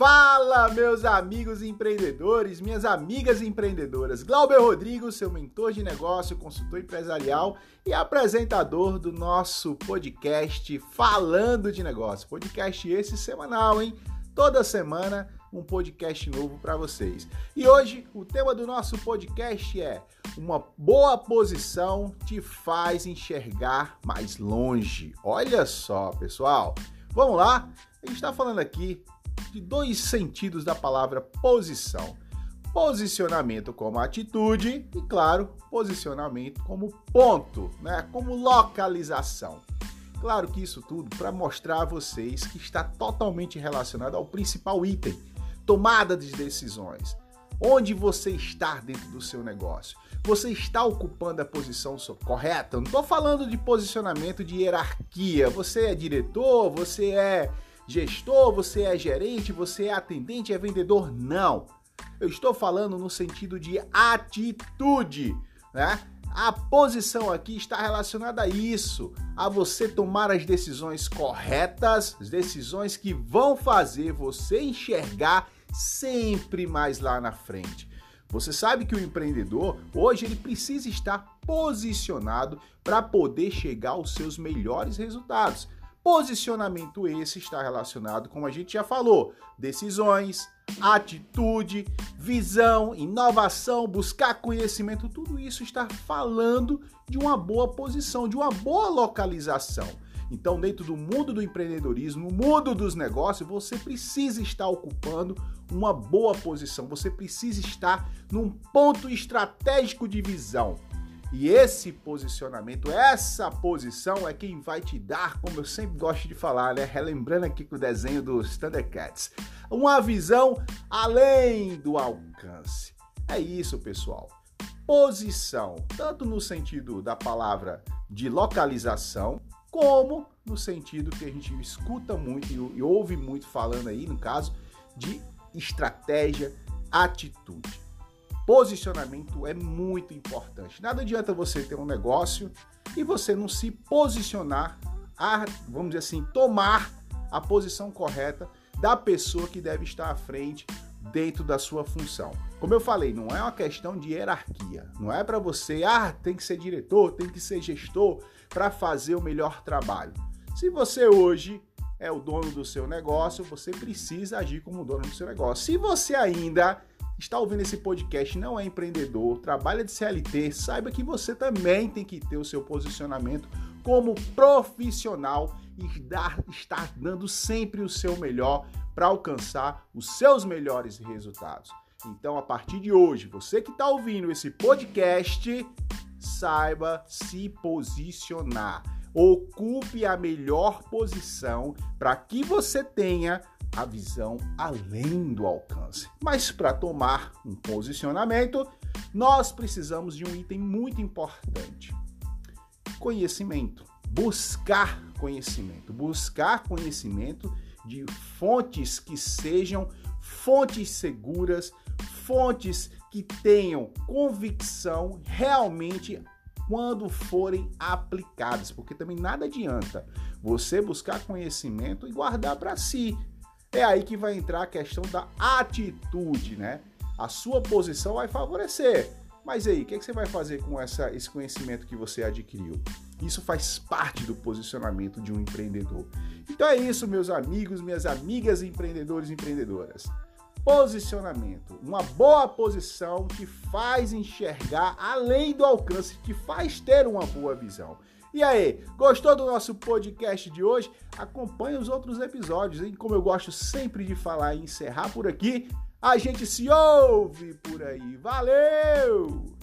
Fala, meus amigos empreendedores, minhas amigas empreendedoras. Glauber Rodrigo, seu mentor de negócio, consultor empresarial e apresentador do nosso podcast Falando de Negócio. Podcast esse semanal, hein? Toda semana um podcast novo para vocês. E hoje o tema do nosso podcast é: uma boa posição te faz enxergar mais longe. Olha só, pessoal. Vamos lá? A gente está falando aqui de dois sentidos da palavra posição. Posicionamento como atitude e, claro, posicionamento como ponto, né? como localização. Claro que isso tudo para mostrar a vocês que está totalmente relacionado ao principal item, tomada de decisões. Onde você está dentro do seu negócio? Você está ocupando a posição correta? não estou falando de posicionamento de hierarquia. Você é diretor, você é gestor, você é gerente, você é atendente, é vendedor. Não. Eu estou falando no sentido de atitude, né? A posição aqui está relacionada a isso, a você tomar as decisões corretas, as decisões que vão fazer você enxergar sempre mais lá na frente. Você sabe que o empreendedor hoje ele precisa estar posicionado para poder chegar aos seus melhores resultados. Posicionamento esse está relacionado, como a gente já falou, decisões, atitude, visão, inovação, buscar conhecimento, tudo isso está falando de uma boa posição, de uma boa localização. Então, dentro do mundo do empreendedorismo, mundo dos negócios, você precisa estar ocupando uma boa posição, você precisa estar num ponto estratégico de visão. E esse posicionamento, essa posição é quem vai te dar, como eu sempre gosto de falar, né? Relembrando aqui com o desenho dos Thundercats, uma visão além do alcance. É isso, pessoal. Posição, tanto no sentido da palavra de localização, como no sentido que a gente escuta muito e ouve muito falando aí, no caso, de estratégia, atitude. Posicionamento é muito importante. Nada adianta você ter um negócio e você não se posicionar, a, vamos dizer assim, tomar a posição correta da pessoa que deve estar à frente dentro da sua função. Como eu falei, não é uma questão de hierarquia. Não é para você, ah, tem que ser diretor, tem que ser gestor para fazer o melhor trabalho. Se você hoje é o dono do seu negócio, você precisa agir como dono do seu negócio. Se você ainda está ouvindo esse podcast, não é empreendedor, trabalha de CLT, saiba que você também tem que ter o seu posicionamento como profissional e dar, estar dando sempre o seu melhor para alcançar os seus melhores resultados. Então, a partir de hoje, você que está ouvindo esse podcast, saiba se posicionar. Ocupe a melhor posição para que você tenha a visão além do alcance. Mas para tomar um posicionamento, nós precisamos de um item muito importante: conhecimento. Buscar conhecimento. Buscar conhecimento de fontes que sejam fontes seguras, fontes que tenham convicção realmente quando forem aplicadas, porque também nada adianta você buscar conhecimento e guardar para si. É aí que vai entrar a questão da atitude, né? A sua posição vai favorecer. Mas aí, o que, é que você vai fazer com essa, esse conhecimento que você adquiriu? Isso faz parte do posicionamento de um empreendedor. Então é isso, meus amigos, minhas amigas empreendedores e empreendedoras. Posicionamento. Uma boa posição te faz enxergar além do alcance, te faz ter uma boa visão. E aí, gostou do nosso podcast de hoje? Acompanhe os outros episódios, hein? Como eu gosto sempre de falar e encerrar por aqui, a gente se ouve por aí. Valeu!